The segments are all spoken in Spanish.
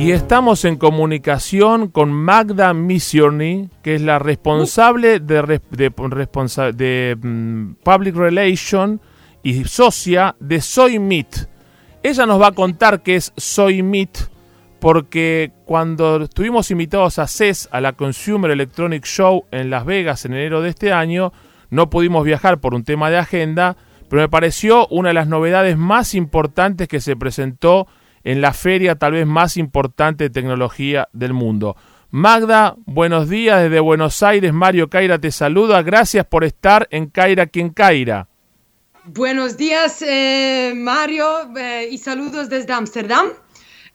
Y estamos en comunicación con Magda Missioni, que es la responsable de, mm, Public Relation y socia de Soy Meet. Ella nos va a contar qué es Soy Meet, porque cuando estuvimos invitados a CES, a la Consumer Electronic Show en Las Vegas en enero de este año, no pudimos viajar por un tema de agenda, pero me pareció una de las novedades más importantes que se presentó en la feria tal vez más importante de tecnología del mundo. Magda, buenos días desde Buenos Aires. Mario Caira te saluda. Gracias por estar en Caira quien Caira. Buenos días, eh, Mario, eh, y saludos desde Ámsterdam.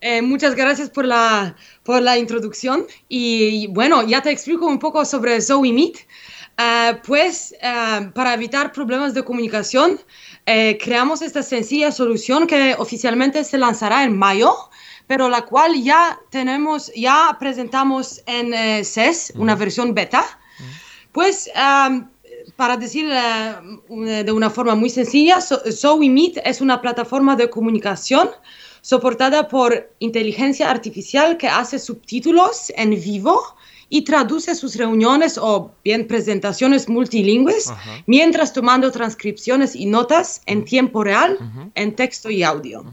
Eh, muchas gracias por la, por la introducción. Y, bueno, ya te explico un poco sobre Zoe Meet. pues para evitar problemas de comunicación, eh, creamos esta sencilla solución que oficialmente se lanzará en mayo, pero la cual ya tenemos, ya presentamos en eh, CES, una versión beta. Pues, para decir eh, de una forma muy sencilla, so, Meet es una plataforma de comunicación soportada por inteligencia artificial que hace subtítulos en vivo y traduce sus reuniones o bien presentaciones multilingües mientras tomando transcripciones y notas en tiempo real en texto y audio.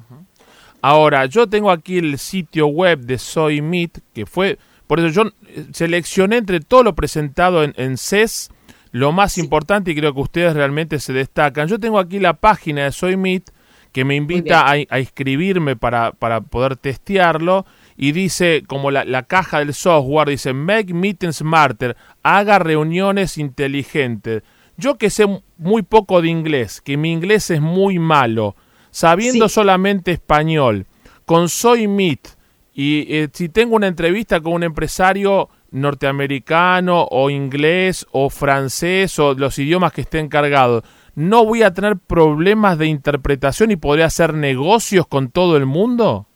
Ahora, yo tengo aquí el sitio web de Soy Meet, que fue, por eso yo eh, seleccioné entre todo lo presentado en, CES lo más importante y creo que ustedes realmente se destacan. Yo tengo aquí la página de Soy Meet que me invita a, a, inscribirme para, para poder testearlo y dice, como la, caja del software, dice, make meetings smarter, haga reuniones inteligentes. Yo que sé muy poco de inglés, que mi inglés es muy malo, sabiendo solamente español, con Soy Meet, y eh, si tengo una entrevista con un empresario norteamericano o inglés o francés o los idiomas que esté encargado, no voy a tener problemas de interpretación y podría hacer negocios con todo el mundo?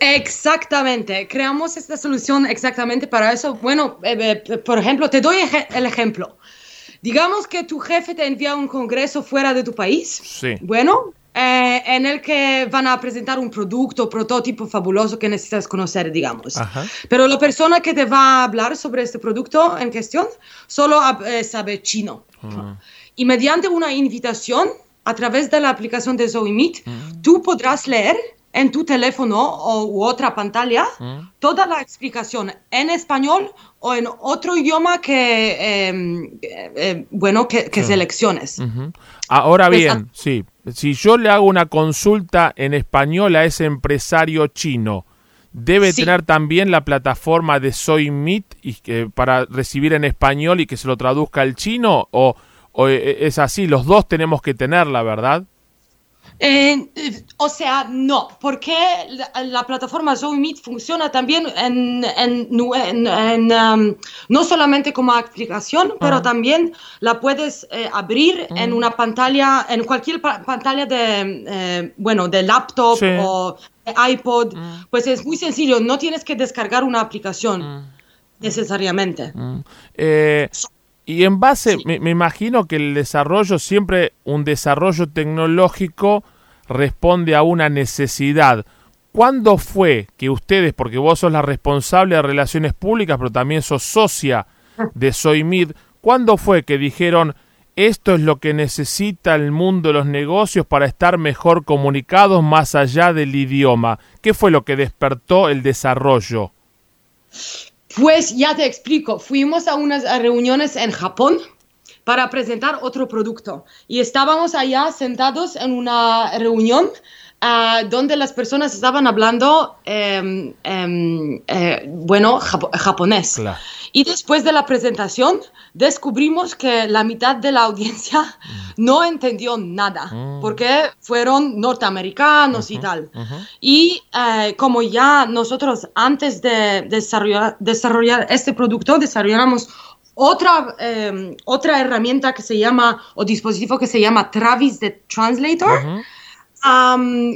Exactamente, creamos esta solución exactamente para eso. Bueno, eh, eh, por ejemplo, te doy el ejemplo. Digamos que tu jefe te envía un congreso fuera de tu país. Sí. Bueno, eh, en el que van a presentar un producto, prototipo fabuloso que necesitas conocer, digamos. Pero la persona que te va a hablar sobre este producto en cuestión solo sabe chino. Ah. Y mediante una invitación a través de la aplicación de Zoe Meet, tú podrás leer en tu teléfono o, u otra pantalla mm. toda la explicación en español o en otro idioma que, em, eh, bueno, que, selecciones. Ahora bien, sí, si yo le hago una consulta en español a ese empresario chino, debe tener también la plataforma de Soy Meet y, para recibir en español y que se lo traduzca al chino o, o eh, es así, los dos tenemos que tenerla, ¿verdad? Eh, o sea, no, porque la, plataforma Zoe Meet funciona también en, um, no solamente como aplicación, pero ah. también la puedes eh, abrir en ah. una pantalla, en cualquier pantalla de, eh, bueno, de laptop o de iPod. Ah. Pues es muy sencillo, no tienes que descargar una aplicación necesariamente. y en base, me imagino que el desarrollo, siempre un desarrollo tecnológico, responde a una necesidad. ¿Cuándo fue que ustedes, porque vos sos la responsable de relaciones públicas, pero también sos socia de Soymid, ¿cuándo fue que dijeron esto es lo que necesita el mundo de los negocios para estar mejor comunicados más allá del idioma? ¿Qué fue lo que despertó el desarrollo? Pues ya te explico, fuimos a unas reuniones en Japón para presentar otro producto. Y estábamos allá sentados en una reunión ah, donde las personas estaban hablando, em, em, eh, bueno, japonés. Y después de la presentación descubrimos que la mitad de la audiencia mm. no entendió nada, mm. porque fueron norteamericanos y tal. Y eh, como ya nosotros antes de desarrollar, desarrollar este producto desarrollamos otra, em, otra herramienta que se llama, o dispositivo que se llama Travis the Translator,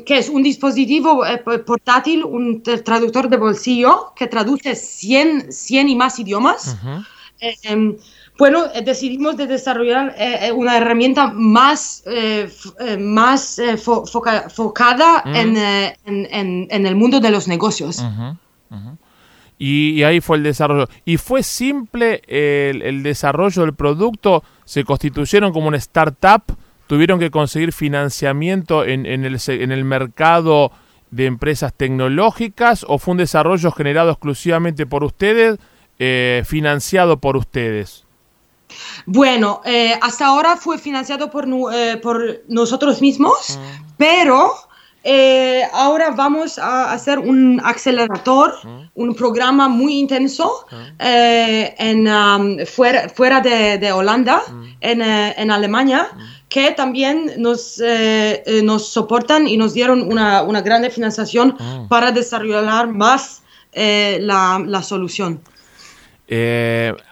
que es un dispositivo eh, portátil, un traductor de bolsillo que traduce 100, 100 y más idiomas. Em, bueno, eh, decidimos de desarrollar eh, una herramienta más, más focada mm. en, en, el mundo de los negocios. Y, ahí fue el desarrollo. ¿Y fue simple el, el desarrollo del producto? ¿Se constituyeron como una startup? ¿Tuvieron que conseguir financiamiento en, en, el, en el mercado de empresas tecnológicas o fue un desarrollo generado exclusivamente por ustedes, eh, financiado por ustedes? Bueno, eh, hasta ahora fue financiado por, eh, por nosotros mismos, mm. pero ahora vamos a hacer un acelerador, mm. un programa muy intenso mm. en, um, fuera, fuera de, Holanda, en, en Alemania que también nos, eh, eh, nos soportan y nos dieron una, una gran financiación para desarrollar más eh, la, la, solución.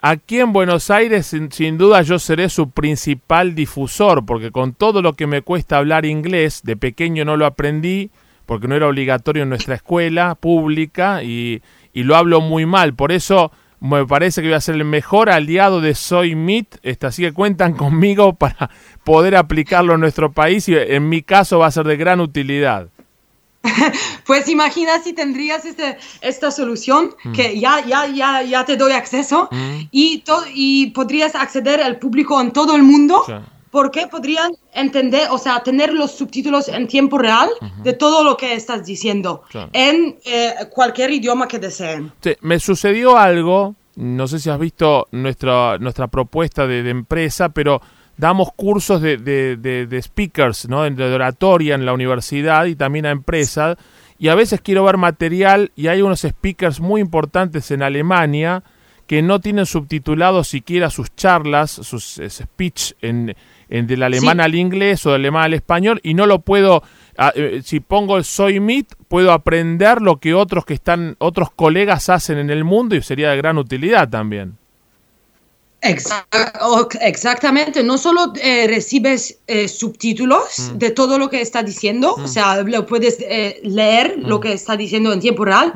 Aquí en Buenos Aires, sin, duda, yo seré su principal difusor, porque con todo lo que me cuesta hablar inglés, de pequeño no lo aprendí, porque no era obligatorio en nuestra escuela pública y, y lo hablo muy mal. Por eso me parece que voy a ser el mejor aliado de Soy Meet, este, así que cuentan conmigo para poder aplicarlo en nuestro país y en mi caso va a ser de gran utilidad. Pues imagina si tendrías este, esta solución mm. que ya, ya, ya, ya te doy acceso mm. y, y podrías acceder al público en todo el mundo porque podrían entender, o sea, tener los subtítulos en tiempo real de todo lo que estás diciendo en eh, cualquier idioma que deseen. me sucedió algo, no sé si has visto nuestra, nuestra propuesta de, empresa, pero damos cursos de, de, speakers, ¿no? de oratoria en la universidad y también a empresas. Y a veces quiero ver material y hay unos speakers muy importantes en Alemania que no tienen subtitulados siquiera sus charlas, sus speech en, del alemán al inglés o del alemán al español y no lo puedo ah, eh, si pongo el soy meet puedo aprender lo que otros que están otros colegas hacen en el mundo y sería de gran utilidad también exactamente, no solo eh, recibes eh, subtítulos mm. de todo lo que está diciendo, o mm. sea, lo puedes leer lo mm. que está diciendo en tiempo real,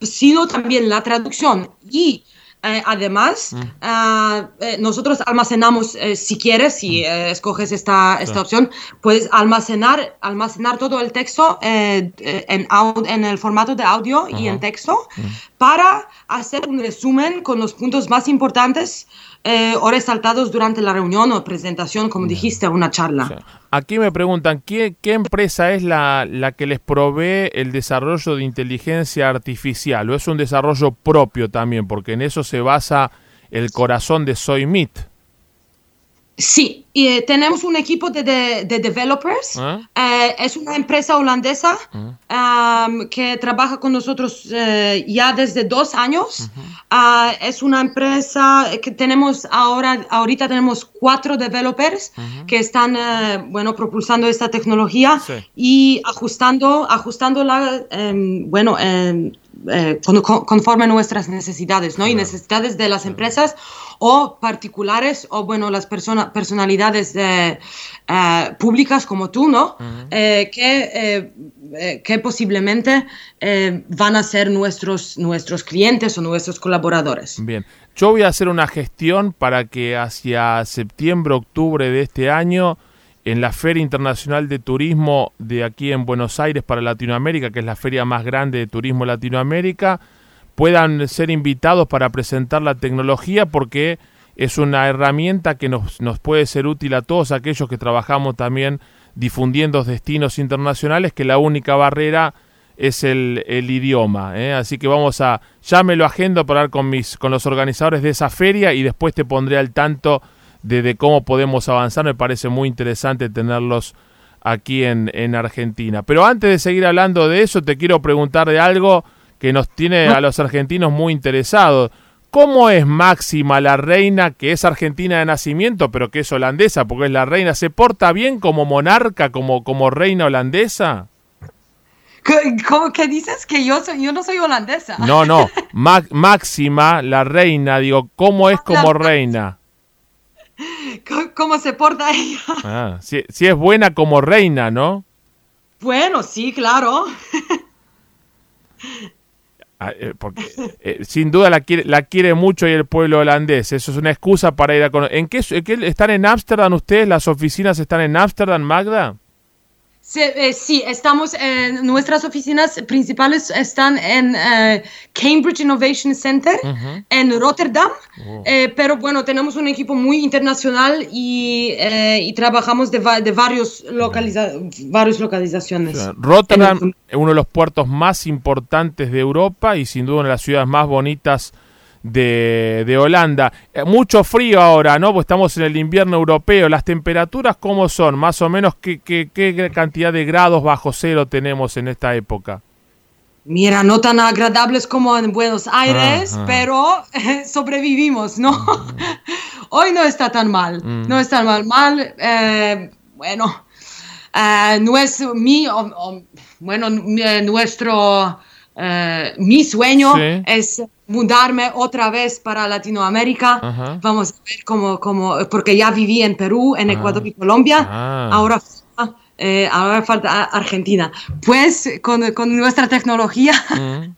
sino también la traducción y eh, además, mm. ah, eh, nosotros almacenamos, eh, si quieres, si mm. escoges esta, esta opción, puedes almacenar, almacenar todo el texto en, en el formato de audio y en texto mm. para hacer un resumen con los puntos más importantes o resaltados durante la reunión o presentación, como dijiste, una charla. Aquí me preguntan, ¿qué, qué empresa es la, la, que les provee el desarrollo de inteligencia artificial? ¿O es un desarrollo propio también? Porque en eso se basa el corazón de SoyMeet. Sí, y, eh, tenemos un equipo de, de, developers. ¿Ah? Eh, es una empresa holandesa ¿Ah? que trabaja con nosotros eh, ya desde dos años. Ah, es una empresa que tenemos ahora, ahorita tenemos cuatro developers que están, bueno, propulsando esta tecnología y ajustando, ajustándola, em, bueno, em, conforme a nuestras necesidades, ¿no? Y necesidades de las empresas o particulares o, bueno, las personas personalidades eh, eh, públicas como tú, ¿no? Eh, que, que posiblemente van a ser nuestros, nuestros clientes o nuestros colaboradores. Bien. Yo voy a hacer una gestión para que hacia septiembre, octubre de este año, en la Feria Internacional de Turismo de aquí en Buenos Aires para Latinoamérica, que es la feria más grande de turismo Latinoamérica, puedan ser invitados para presentar la tecnología porque es una herramienta que nos, nos puede ser útil a todos aquellos que trabajamos también difundiendo destinos internacionales, que la única barrera es el, el idioma. ¿eh? Así que vamos a, ya me lo agendo para hablar con, mis, con los organizadores de esa feria y después te pondré al tanto de, cómo podemos avanzar. Me parece muy interesante tenerlos aquí en, en Argentina. Pero antes de seguir hablando de eso, te quiero preguntar de algo que nos tiene a los argentinos muy interesados. ¿Cómo es Máxima, la reina, que es argentina de nacimiento, pero que es holandesa, porque es la reina? ¿Se porta bien como monarca, como, como reina holandesa? ¿Cómo que dices que yo, soy, yo no soy holandesa? No, no. Máxima, la reina, digo, ¿cómo es como reina? ¿Cómo, se porta ella? Ah, si, si es buena como reina, ¿no? Bueno, sí, claro. Ah, eh, porque eh, sin duda la quiere, la quiere mucho y el pueblo holandés. Eso es una excusa para ir a conocer. ¿En qué, en qué están en Ámsterdam ustedes? ¿Las oficinas están en Ámsterdam, Magda? Sí, eh, sí, estamos en nuestras oficinas principales están en eh, Cambridge Innovation Center en Rotterdam, Oh. eh, pero bueno, tenemos un equipo muy internacional y, y trabajamos de, va- de varios, localiza varios localizaciones. Rotterdam, En uno de los puertos más importantes de Europa y sin duda una de las ciudades más bonitas de, de Holanda. Eh, mucho frío ahora, ¿no? Pues estamos en el invierno europeo. ¿Las temperaturas cómo son? Más o menos, ¿qué, qué, qué cantidad de grados bajo cero tenemos en esta época? Mira, no tan agradables como en Buenos Aires, Ajá. pero eh, sobrevivimos, ¿no? Hoy no está tan mal, no está tan mal. Mal, eh, bueno, eh, no es mi, o- o- bueno, nuestro, eh, mi sueño Sí. es mudarme otra vez para Latinoamérica. Ajá. Vamos a ver cómo, cómo, porque ya viví en Perú, en Ah. Ecuador y Colombia. Ah. Ahora falta, eh, ahora falta Argentina. Pues con, con nuestra tecnología, Mm.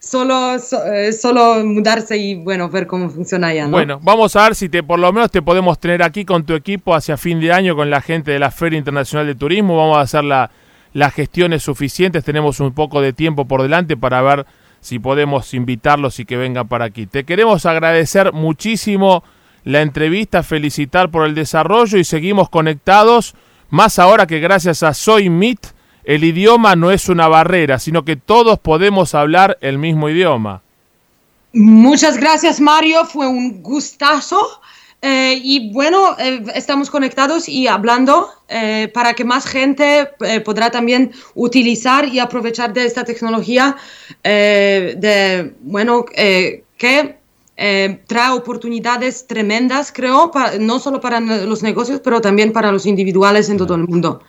solo, so- eh, solo mudarse y bueno, ver cómo funciona allá. ¿no? Bueno, vamos a ver si te por lo menos te podemos tener aquí con tu equipo hacia fin de año con la gente de la Feria Internacional de Turismo. Vamos a hacer la- las gestiones suficientes. Tenemos un poco de tiempo por delante para ver si podemos invitarlos y que vengan para aquí. Te queremos agradecer muchísimo la entrevista, felicitar por el desarrollo y seguimos conectados. Más ahora que gracias a Soy Meet, el idioma no es una barrera, sino que todos podemos hablar el mismo idioma. Muchas gracias, Mario. Fue un gustazo. Eh, y bueno, eh, estamos conectados y hablando eh, para que más gente eh, podrá también utilizar y aprovechar de esta tecnología eh, de, bueno, eh, que eh, trae oportunidades tremendas, creo, pa- no solo para los negocios, pero también para los individuales en todo el mundo.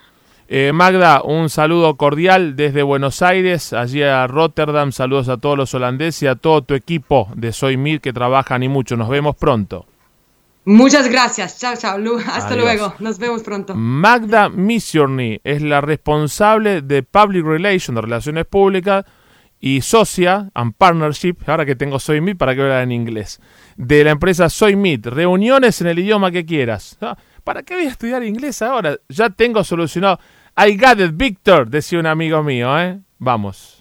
Eh, Magda, un saludo cordial desde Buenos Aires, allí a Rotterdam. Saludos a todos los holandeses y a todo tu equipo de Soy Mil que trabajan y mucho. Nos vemos pronto. Muchas gracias. Chao, chao. Hasta Adiós. luego. Nos vemos pronto. Magda Missiorny es la responsable de Public Relations, de Relaciones Públicas, y socia and partnership, ahora que tengo Soy Meet para que hablar en inglés, de la empresa Soy Meet. Reuniones en el idioma que quieras. Ah, ¿Para qué voy a estudiar inglés ahora? Ya tengo solucionado. I got it, Victor, decía un amigo mío, ¿eh? Vamos.